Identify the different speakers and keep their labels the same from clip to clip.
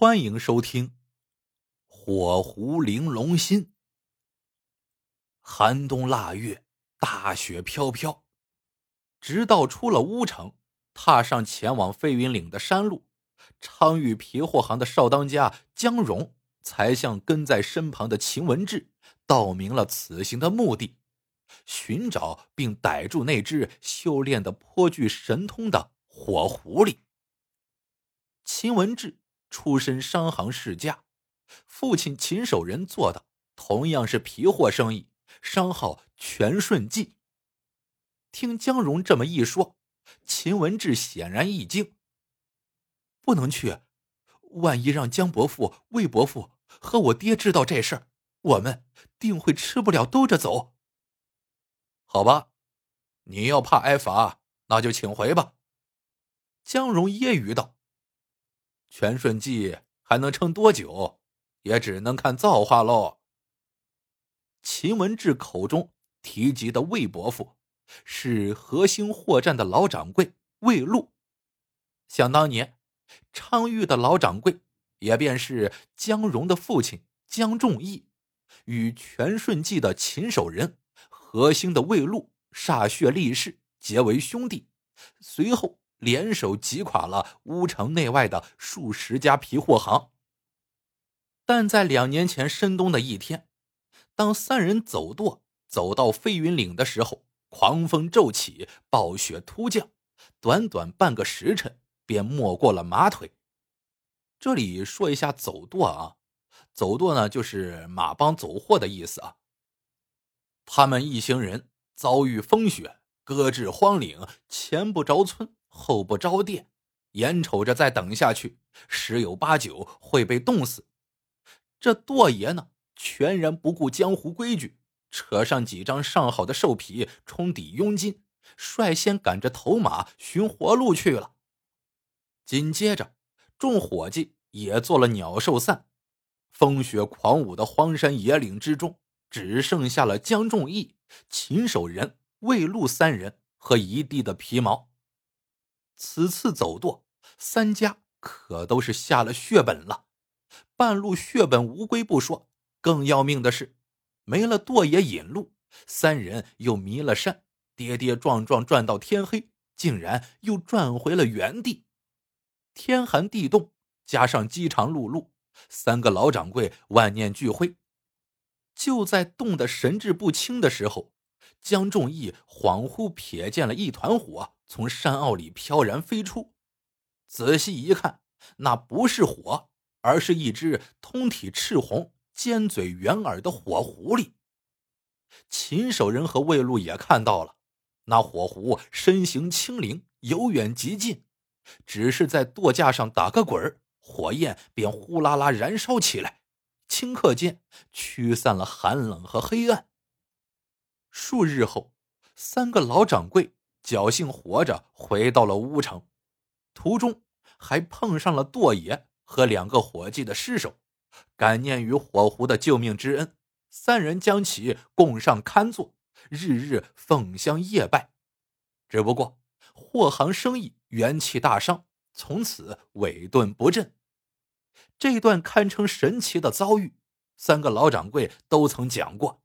Speaker 1: 欢迎收听《火狐玲珑心》。寒冬腊月，大雪飘飘，直到出了乌城，踏上前往飞云岭的山路，昌裕皮货行的少当家江荣才向跟在身旁的秦文志道明了此行的目的：寻找并逮住那只修炼的颇具神通的火狐狸。秦文志。出身商行世家，父亲秦守仁做的同样是皮货生意，商号全顺记。听江荣这么一说，秦文志显然一惊。不能去，万一让江伯父、魏伯父和我爹知道这事儿，我们定会吃不了兜着走。好吧，你要怕挨罚，那就请回吧。江荣揶揄道。全顺记还能撑多久？也只能看造化喽。秦文志口中提及的魏伯父，是和兴货站的老掌柜魏禄。想当年，昌裕的老掌柜，也便是江荣的父亲江仲义，与全顺记的秦守仁、和兴的魏禄歃血立誓，结为兄弟。随后。联手击垮了乌城内外的数十家皮货行。但在两年前深冬的一天，当三人走舵走到飞云岭的时候，狂风骤起，暴雪突降，短短半个时辰便没过了马腿。这里说一下走舵啊，走舵呢就是马帮走货的意思啊。他们一行人遭遇风雪，搁置荒岭，前不着村。后不着店，眼瞅着再等下去，十有八九会被冻死。这舵爷呢，全然不顾江湖规矩，扯上几张上好的兽皮充抵佣金，率先赶着头马寻活路去了。紧接着，众伙计也做了鸟兽散。风雪狂舞的荒山野岭之中，只剩下了江仲义、秦守仁、魏禄三人和一地的皮毛。此次走舵，三家可都是下了血本了。半路血本无归不说，更要命的是，没了舵爷引路，三人又迷了山，跌跌撞撞转到天黑，竟然又转回了原地。天寒地冻，加上饥肠辘辘，三个老掌柜万念俱灰。就在冻得神志不清的时候，江仲义恍惚瞥见了一团火。从山坳里飘然飞出，仔细一看，那不是火，而是一只通体赤红、尖嘴圆耳的火狐狸。秦守仁和魏禄也看到了，那火狐身形轻灵，由远及近，只是在舵架上打个滚火焰便呼啦啦燃烧起来，顷刻间驱散了寒冷和黑暗。数日后，三个老掌柜。侥幸活着回到了乌城，途中还碰上了舵爷和两个伙计的尸首。感念于火狐的救命之恩，三人将其供上看座，日日奉香夜拜。只不过货行生意元气大伤，从此萎顿不振。这段堪称神奇的遭遇，三个老掌柜都曾讲过，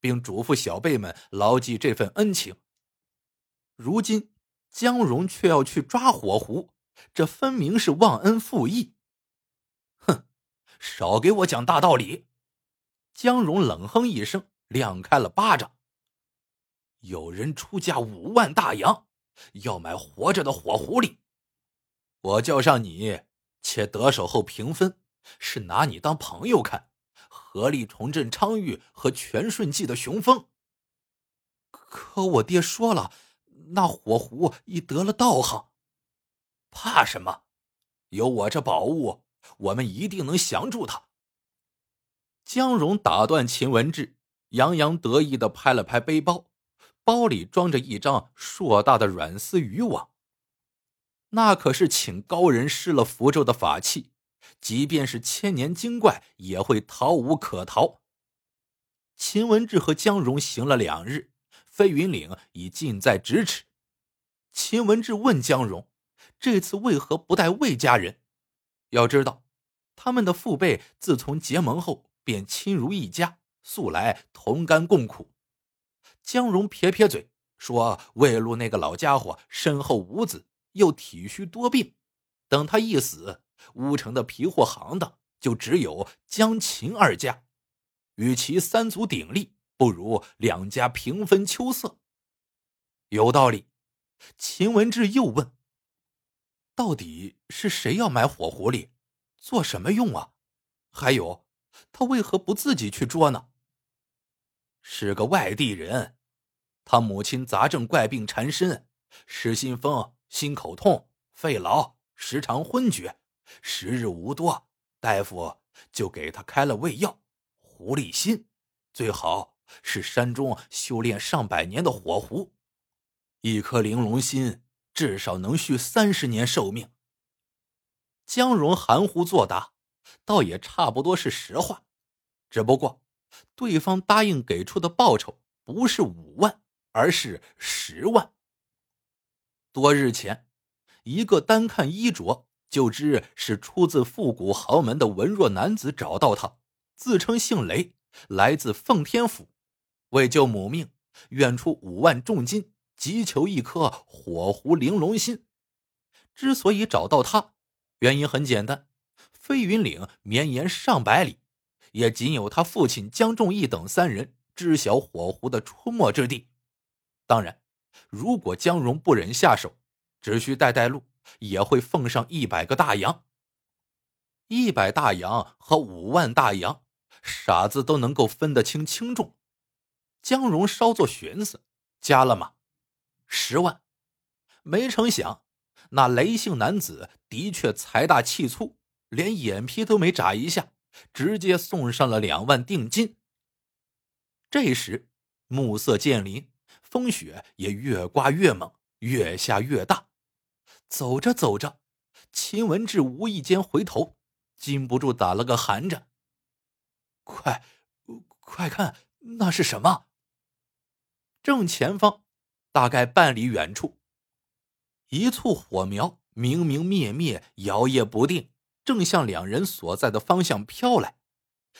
Speaker 1: 并嘱咐小辈们牢记这份恩情。如今江荣却要去抓火狐，这分明是忘恩负义。哼，少给我讲大道理！江荣冷哼一声，亮开了巴掌。有人出价五万大洋，要买活着的火狐狸。我叫上你，且得手后平分，是拿你当朋友看，合力重振昌玉和全顺记的雄风。可我爹说了。那火狐已得了道行，怕什么？有我这宝物，我们一定能降住他。江荣打断秦文志，洋洋得意的拍了拍背包，包里装着一张硕大的软丝渔网。那可是请高人施了符咒的法器，即便是千年精怪也会逃无可逃。秦文志和江荣行了两日。飞云岭已近在咫尺，秦文志问江荣：“这次为何不带魏家人？”要知道，他们的父辈自从结盟后便亲如一家，素来同甘共苦。江荣撇撇嘴说：“魏禄那个老家伙身后无子，又体虚多病，等他一死，乌城的皮货行当就只有江秦二家，与其三足鼎立，不如两家平分秋色。”有道理。秦文志又问：“到底是谁要买火狐狸？做什么用啊？还有，他为何不自己去捉呢？”是个外地人。他母亲杂症怪病缠身，失心疯、心口痛、肺痨，时常昏厥，时日无多。大夫就给他开了胃药，狐狸心，最好是山中修炼上百年的火狐，一颗玲珑心至少能续三十年寿命。江荣含糊作答，倒也差不多是实话，只不过对方答应给出的报酬不是五万。而是十万。多日前，一个单看衣着就知是出自复古豪门的文弱男子找到他，自称姓雷，来自奉天府，为救母命，愿出五万重金，急求一颗火狐玲珑心。之所以找到他，原因很简单：飞云岭绵延上百里，也仅有他父亲江仲义等三人知晓火狐的出没之地。当然，如果江荣不忍下手，只需带带路，也会奉上一百个大洋。一百大洋和五万大洋，傻子都能够分得清轻重。江荣稍作寻思，加了吗，十万。没成想，那雷姓男子的确财大气粗，连眼皮都没眨一下，直接送上了两万定金。这时，暮色渐临。风雪也越刮越猛，越下越大。走着走着，秦文志无意间回头，禁不住打了个寒颤。快，快看，那是什么？正前方，大概半里远处，一簇火苗明明灭灭，摇曳不定，正向两人所在的方向飘来。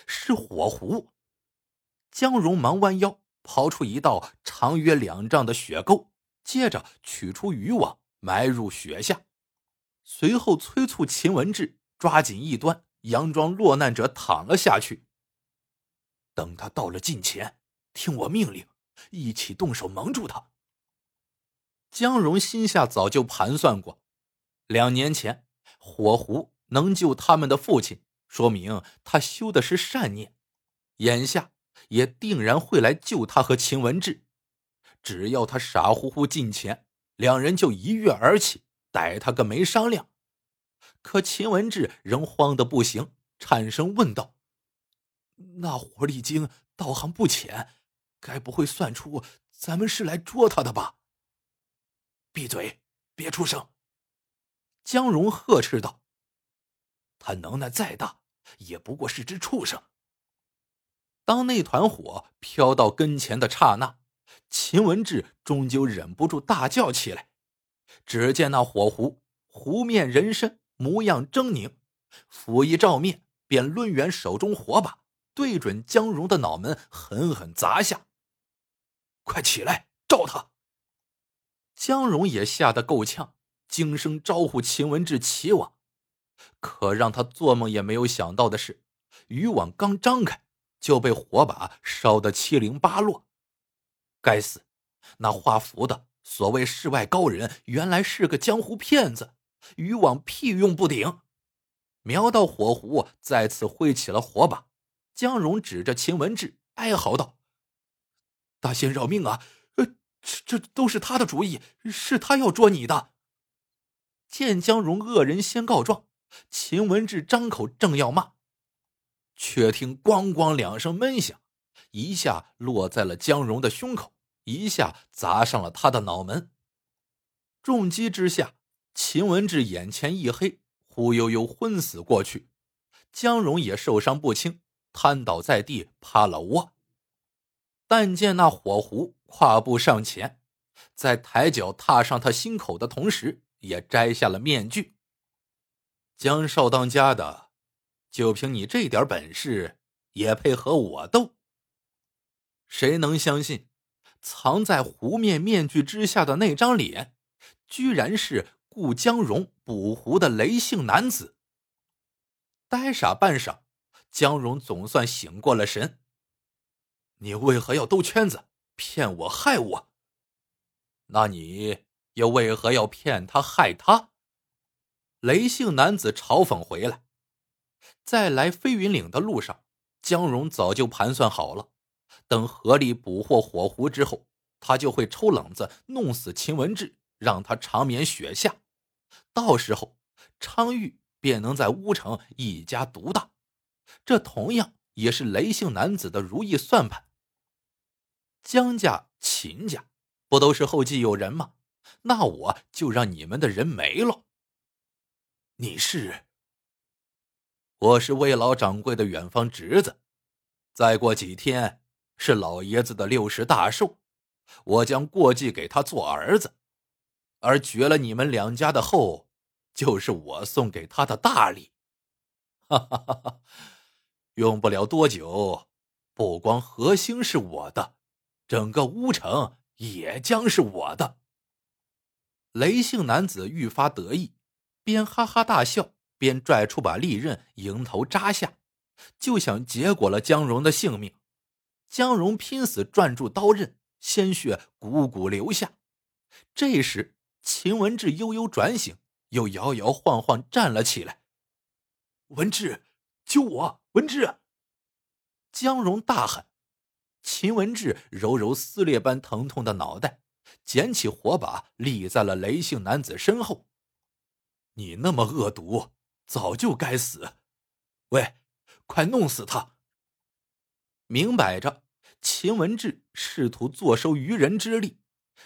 Speaker 1: 是火狐。江荣忙弯腰。刨出一道长约两丈的雪沟，接着取出渔网埋入雪下，随后催促秦文志抓紧一端，佯装落难者躺了下去。等他到了近前，听我命令，一起动手蒙住他。江荣心下早就盘算过，两年前火狐能救他们的父亲，说明他修的是善念，眼下。也定然会来救他和秦文志，只要他傻乎乎进前，两人就一跃而起，逮他个没商量。可秦文志仍慌得不行，颤声问道：“那火力精道行不浅，该不会算出咱们是来捉他的吧？”闭嘴，别出声！江荣呵斥道：“他能耐再大，也不过是只畜生。”当那团火飘到跟前的刹那，秦文志终究忍不住大叫起来。只见那火狐狐面人身，模样狰狞，斧一照面，便抡圆手中火把，对准江荣的脑门狠狠砸下。快起来，照他！江荣也吓得够呛，惊声招呼秦文志起网。可让他做梦也没有想到的是，渔网刚张开。就被火把烧得七零八落。该死，那画符的所谓世外高人，原来是个江湖骗子，渔网屁用不顶。瞄到火狐，再次挥起了火把。江荣指着秦文志，哀嚎道：“大仙饶命啊！呃，这这都是他的主意，是他要捉你的。”见江荣恶人先告状，秦文志张口正要骂。却听“咣咣”两声闷响，一下落在了江荣的胸口，一下砸上了他的脑门。重击之下，秦文志眼前一黑，忽悠悠昏死过去。江荣也受伤不轻，瘫倒在地，趴了窝。但见那火狐跨步上前，在抬脚踏上他心口的同时，也摘下了面具。江少当家的。就凭你这点本事，也配和我斗？谁能相信，藏在狐面面具之下的那张脸，居然是顾江荣捕狐的雷姓男子？呆傻半晌，江荣总算醒过了神。你为何要兜圈子，骗我害我？那你又为何要骗他害他？雷姓男子嘲讽回来。在来飞云岭的路上，江荣早就盘算好了，等河里捕获火狐之后，他就会抽冷子弄死秦文志，让他长眠雪下。到时候，昌玉便能在乌城一家独大。这同样也是雷姓男子的如意算盘。江家、秦家不都是后继有人吗？那我就让你们的人没了。你是？我是魏老掌柜的远方侄子。再过几天是老爷子的六十大寿，我将过继给他做儿子，而绝了你们两家的后，就是我送给他的大礼。哈哈哈哈！用不了多久，不光何兴是我的。整个乌城也将是我的。雷姓男子愈发得意，边哈哈大笑，边拽出把利刃迎头扎下，就想结果了江荣的性命。江荣拼死攥住刀刃，鲜血汩汩流下。这时，秦文志悠悠转醒，又摇摇晃晃站了起来。文志，救我！文志！江荣大喊。秦文志揉揉撕裂般疼痛的脑袋，捡起火把，立在了雷姓男子身后。你那么恶毒，早就该死！喂，快弄死他！明摆着，秦文志试图坐收渔人之利，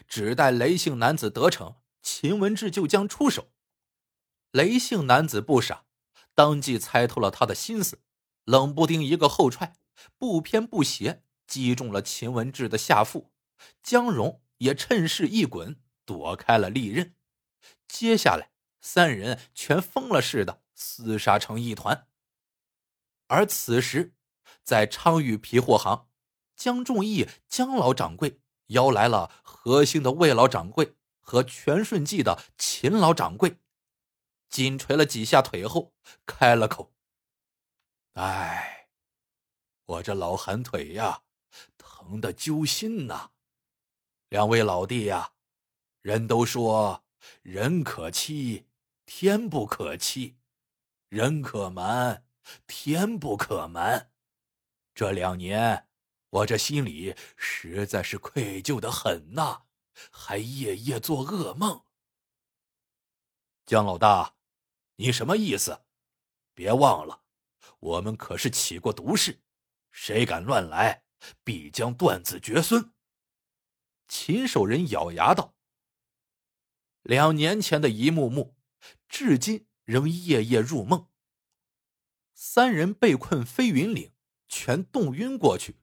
Speaker 1: 只待雷姓男子得逞，秦文志就将出手。雷姓男子不傻，当即猜透了他的心思，冷不丁一个后踹，不偏不斜。击中了秦文志的下腹，江荣也趁势一滚，躲开了利刃。接下来，三人全疯了似的厮杀成一团。而此时，在昌裕皮货行，江仲义江老掌柜邀来了何兴的魏老掌柜和全顺记的秦老掌柜，紧捶了几下腿后，开了口：“哎，我这老寒腿呀！”疼的揪心呐！两位老弟呀，人都说人可欺，天不可欺；人可瞒，天不可瞒。这两年，我这心里实在是愧疚的很呐，还夜夜做噩梦。江老大，你什么意思？别忘了，我们可是起过毒誓，谁敢乱来？必将断子绝孙。秦守仁咬牙道：“两年前的一幕幕，至今仍夜夜入梦。三人被困飞云岭，全冻晕过去。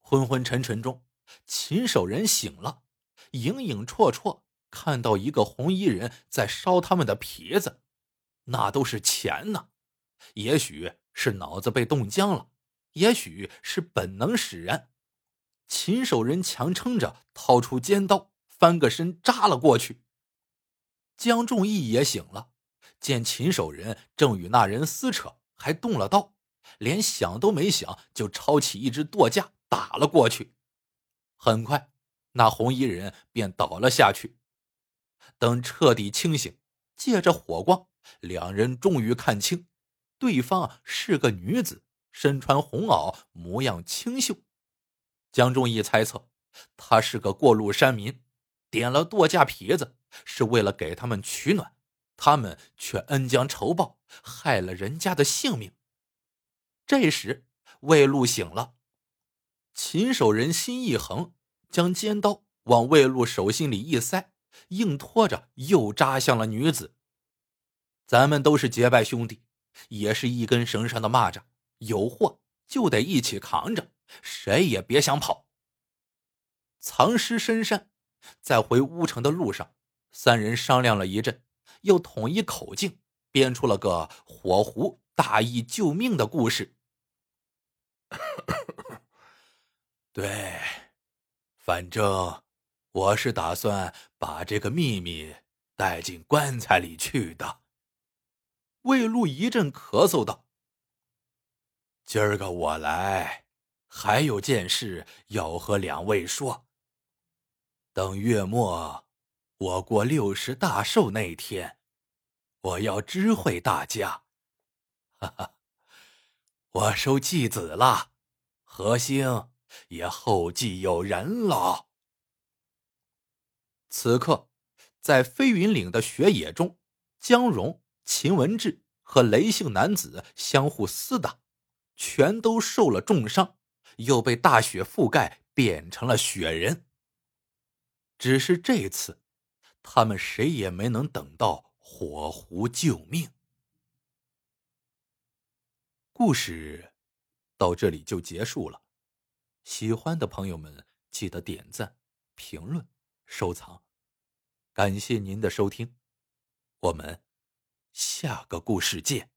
Speaker 1: 昏昏沉沉中，秦守仁醒了，影影绰绰看到一个红衣人在烧他们的皮子，那都是钱呢。也许是脑子被冻僵了。”也许是本能使然，秦守仁强撑着，掏出尖刀，翻个身扎了过去。江仲义也醒了，见秦守仁正与那人撕扯，还动了刀，连想都没想，就抄起一只剁架打了过去。很快，那红衣人便倒了下去。等彻底清醒，借着火光，两人终于看清，对方是个女子。身穿红袄，模样清秀。江仲义猜测，他是个过路山民，点了剁架皮子是为了给他们取暖，他们却恩将仇报，害了人家的性命。这时，魏禄醒了，秦守仁心一横，将尖刀往魏禄手心里一塞，硬拖着又扎向了女子。咱们都是结拜兄弟，也是一根绳上的蚂蚱。有货就得一起扛着，谁也别想跑。藏尸深山，在回乌城的路上，三人商量了一阵，又统一口径，编出了个火狐大义救命的故事。
Speaker 2: 对，反正我是打算把这个秘密带进棺材里去的。
Speaker 1: 魏禄一阵咳嗽道：“
Speaker 2: 今儿个我来，还有件事要和两位说。等月末，我过六十大寿那天，我要知会大家。哈哈，我收继子了，何兴也后继有人了。”
Speaker 1: 此刻，在飞云岭的雪野中，江荣。秦文志和雷姓男子相互厮打，全都受了重伤，又被大雪覆盖，变成了雪人。只是这次，他们谁也没能等到火狐救命。故事到这里就结束了，喜欢的朋友们记得点赞、评论、收藏，感谢您的收听，我们。下个故事见。